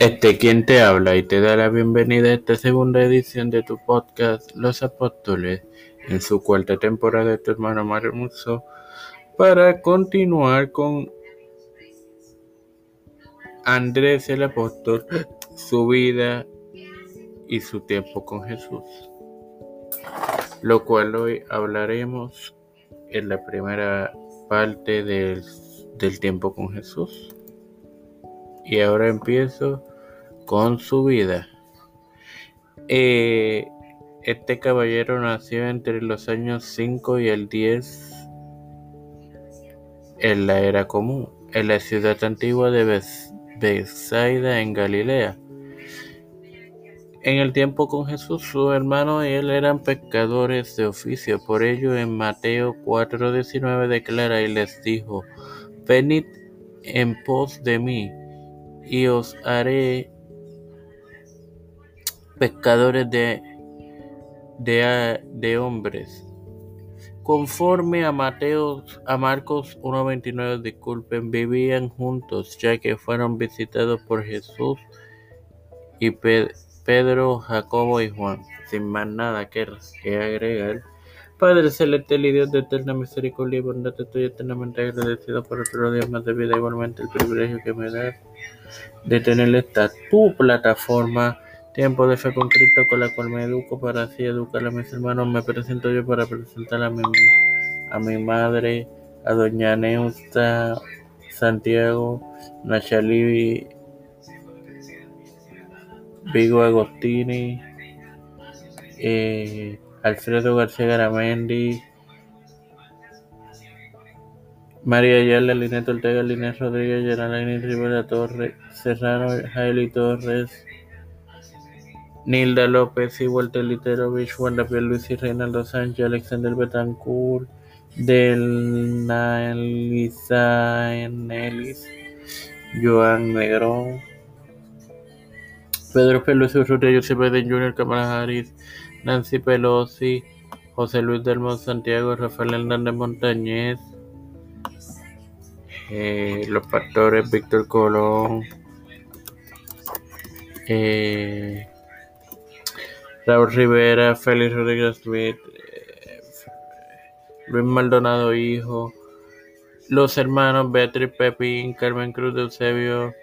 Este quien te habla y te da la bienvenida a esta segunda edición de tu podcast Los Apóstoles en su cuarta temporada de tu hermano Mario Musso para continuar con Andrés el Apóstol, su vida y su tiempo con Jesús. Lo cual hoy hablaremos en la primera parte del, del tiempo con Jesús. Y ahora empiezo con su vida. Eh, este caballero nació entre los años 5 y el 10 en la era común, en la ciudad antigua de Bethsaida en Galilea. En el tiempo con Jesús, su hermano y él eran pescadores de oficio. Por ello, en Mateo 4:19 declara y les dijo: Venid en pos de mí, y os haré pescadores de, de, de hombres. Conforme a Mateo, a Marcos 1.29, disculpen, vivían juntos, ya que fueron visitados por Jesús y Pedro, Jacobo y Juan. Sin más nada que, que agregar. Padre celestial y Dios de eterna misericordia y bondad, estoy eternamente agradecido por otro día más de vida, igualmente el privilegio que me da de tener esta tu plataforma, Tiempo de Fe con Cristo, con la cual me educo para así educar a mis hermanos. Me presento yo para presentar a mi, madre, a doña Neusta Santiago, Nachali Vigo Agostini, eh, Alfredo García Garamendi, María Ayala, Linet Ortega, Linet Rodríguez, Geraldine Rivera Torres, Serrano, Jaili Torres, Nilda López y Walter Literovich, Rafael Luis y Reinaldo Sánchez, Alexander Betancourt, Del Enelis, Joan Negrón, Pedro Peluso Urrutia, José Biden Jr., Kamala Harris, Nancy Pelosi, José Luis del Santiago, Rafael Hernández Montañez, eh, los pastores Víctor Colón, eh, Raúl Rivera, Félix Rodríguez Smith, eh, Luis Maldonado Hijo, los hermanos Beatriz Pepín, Carmen Cruz de Eusebio,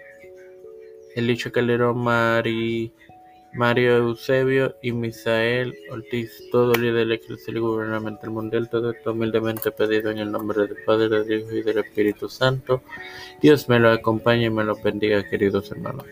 Elicho Calderón, Mari, Mario Eusebio y Misael Ortiz, todo líder de la Iglesia Gubernamental Mundial, todo esto humildemente pedido en el nombre del Padre, del Hijo y del Espíritu Santo. Dios me lo acompañe y me lo bendiga, queridos hermanos.